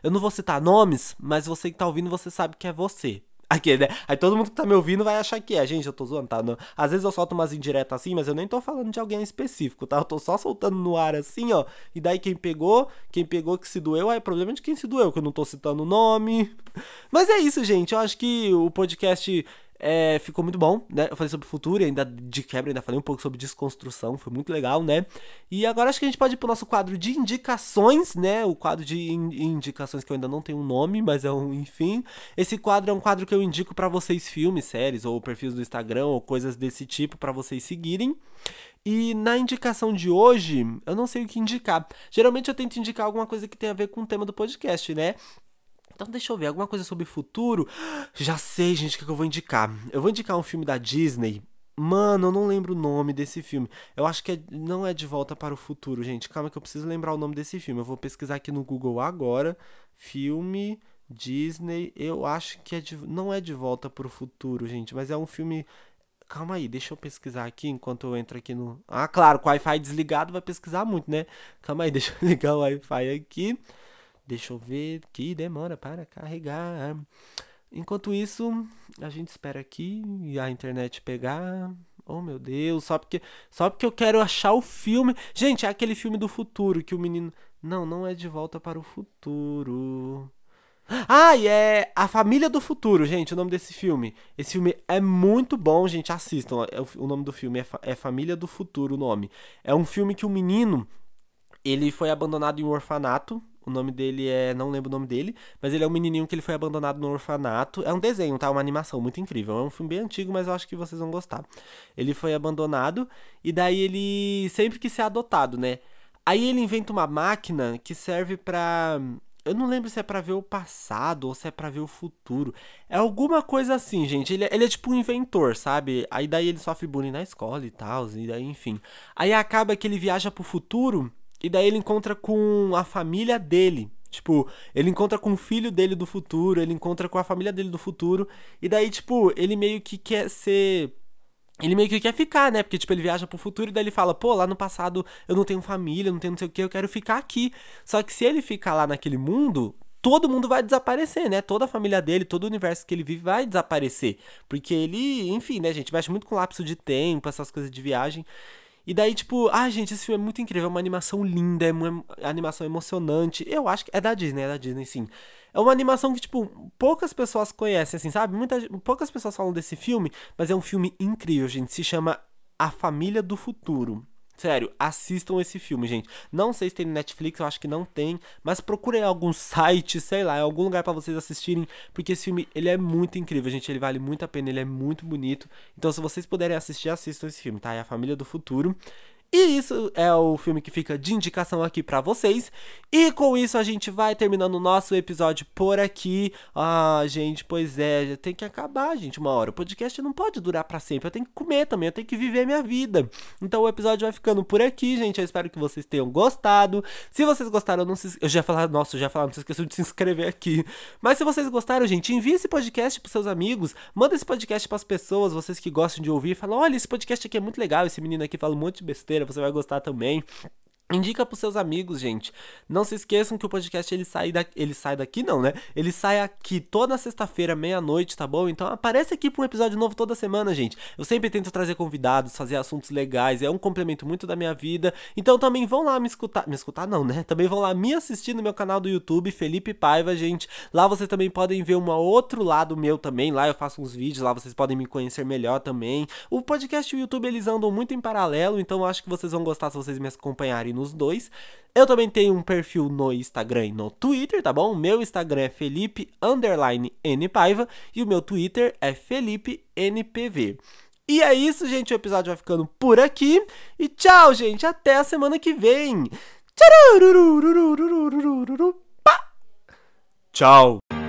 Eu não vou citar nomes, mas você que tá ouvindo, você sabe que é você. Aqui, né? Aí todo mundo que tá me ouvindo vai achar que é. Gente, eu tô zoando, tá? Às vezes eu solto umas indiretas assim, mas eu nem tô falando de alguém específico, tá? Eu tô só soltando no ar assim, ó. E daí quem pegou, quem pegou que se doeu, aí é problema de quem se doeu, que eu não tô citando o nome. Mas é isso, gente. Eu acho que o podcast é, ficou muito bom, né? Eu falei sobre futuro e ainda de quebra, ainda falei um pouco sobre desconstrução, foi muito legal, né? E agora acho que a gente pode ir pro nosso quadro de indicações, né? O quadro de indicações que eu ainda não tenho um nome, mas é um, enfim. Esse quadro é um quadro que eu indico para vocês filmes, séries ou perfis do Instagram ou coisas desse tipo para vocês seguirem. E na indicação de hoje, eu não sei o que indicar. Geralmente eu tento indicar alguma coisa que tenha a ver com o tema do podcast, né? Então deixa eu ver, alguma coisa sobre futuro? Já sei, gente, o que eu vou indicar. Eu vou indicar um filme da Disney. Mano, eu não lembro o nome desse filme. Eu acho que é, não é De Volta para o Futuro, gente. Calma que eu preciso lembrar o nome desse filme. Eu vou pesquisar aqui no Google agora. Filme Disney. Eu acho que é de, não é De Volta para o Futuro, gente. Mas é um filme Calma aí, deixa eu pesquisar aqui enquanto eu entro aqui no. Ah, claro, com o Wi-Fi desligado vai pesquisar muito, né? Calma aí, deixa eu ligar o Wi-Fi aqui. Deixa eu ver que demora para carregar. Enquanto isso, a gente espera aqui e a internet pegar. Oh meu Deus, só porque só porque eu quero achar o filme. Gente, é aquele filme do futuro que o menino não, não é de volta para o futuro. Ah, e é A Família do Futuro, gente, o nome desse filme. Esse filme é muito bom, gente, assistam. É o nome do filme é, Fa é Família do Futuro, o nome. É um filme que o menino, ele foi abandonado em um orfanato. O nome dele é. Não lembro o nome dele, mas ele é um menininho que ele foi abandonado no orfanato. É um desenho, tá? Uma animação muito incrível. É um filme bem antigo, mas eu acho que vocês vão gostar. Ele foi abandonado e daí ele sempre quis ser adotado, né? Aí ele inventa uma máquina que serve pra eu não lembro se é para ver o passado ou se é para ver o futuro. É alguma coisa assim, gente. Ele, é, ele é tipo um inventor, sabe? Aí daí ele sofre bullying na escola e tal, e daí, enfim. Aí acaba que ele viaja pro futuro e daí ele encontra com a família dele. Tipo, ele encontra com o filho dele do futuro, ele encontra com a família dele do futuro. E daí, tipo, ele meio que quer ser ele meio que quer ficar, né? Porque, tipo, ele viaja pro futuro e daí ele fala, pô, lá no passado eu não tenho família, não tenho não sei o que, eu quero ficar aqui. Só que se ele ficar lá naquele mundo, todo mundo vai desaparecer, né? Toda a família dele, todo o universo que ele vive vai desaparecer. Porque ele, enfim, né, gente, mexe muito com lapso de tempo, essas coisas de viagem. E daí, tipo, ah, gente, esse filme é muito incrível, é uma animação linda, é uma animação emocionante. Eu acho que é da Disney, é da Disney, sim. É uma animação que, tipo, poucas pessoas conhecem, assim, sabe? Muita, poucas pessoas falam desse filme, mas é um filme incrível, gente. Se chama A Família do Futuro. Sério, assistam esse filme, gente. Não sei se tem no Netflix, eu acho que não tem, mas procurem algum site, sei lá, em algum lugar para vocês assistirem, porque esse filme, ele é muito incrível, gente, ele vale muito a pena, ele é muito bonito. Então, se vocês puderem assistir, assistam esse filme, tá? É A Família do Futuro. E isso é o filme que fica de indicação aqui para vocês. E com isso a gente vai terminando o nosso episódio por aqui. Ah, gente, pois é, tem que acabar, gente, uma hora. O podcast não pode durar para sempre. Eu tenho que comer também, eu tenho que viver a minha vida. Então o episódio vai ficando por aqui, gente. Eu espero que vocês tenham gostado. Se vocês gostaram, não se eu já falar, nossa, eu já falar, não se esqueçam de se inscrever aqui. Mas se vocês gostaram, gente, envie esse podcast pros seus amigos, manda esse podcast para as pessoas, vocês que gostam de ouvir, fala: "Olha, esse podcast aqui é muito legal, esse menino aqui fala um monte de besteira" você vai gostar também. Indica pros seus amigos, gente. Não se esqueçam que o podcast ele sai, da... ele sai daqui, não, né? Ele sai aqui toda sexta-feira, meia-noite, tá bom? Então aparece aqui pra um episódio novo toda semana, gente. Eu sempre tento trazer convidados, fazer assuntos legais. É um complemento muito da minha vida. Então também vão lá me escutar. Me escutar, não, né? Também vão lá me assistir no meu canal do YouTube, Felipe Paiva, gente. Lá vocês também podem ver um outro lado meu também. Lá eu faço uns vídeos, lá vocês podem me conhecer melhor também. O podcast e o YouTube eles andam muito em paralelo, então eu acho que vocês vão gostar se vocês me acompanharem nos dois. Eu também tenho um perfil no Instagram e no Twitter, tá bom? O meu Instagram é Felipe underline N Paiva e o meu Twitter é Felipe NPV. E é isso, gente. O episódio vai ficando por aqui. E tchau, gente. Até a semana que vem. Tchau!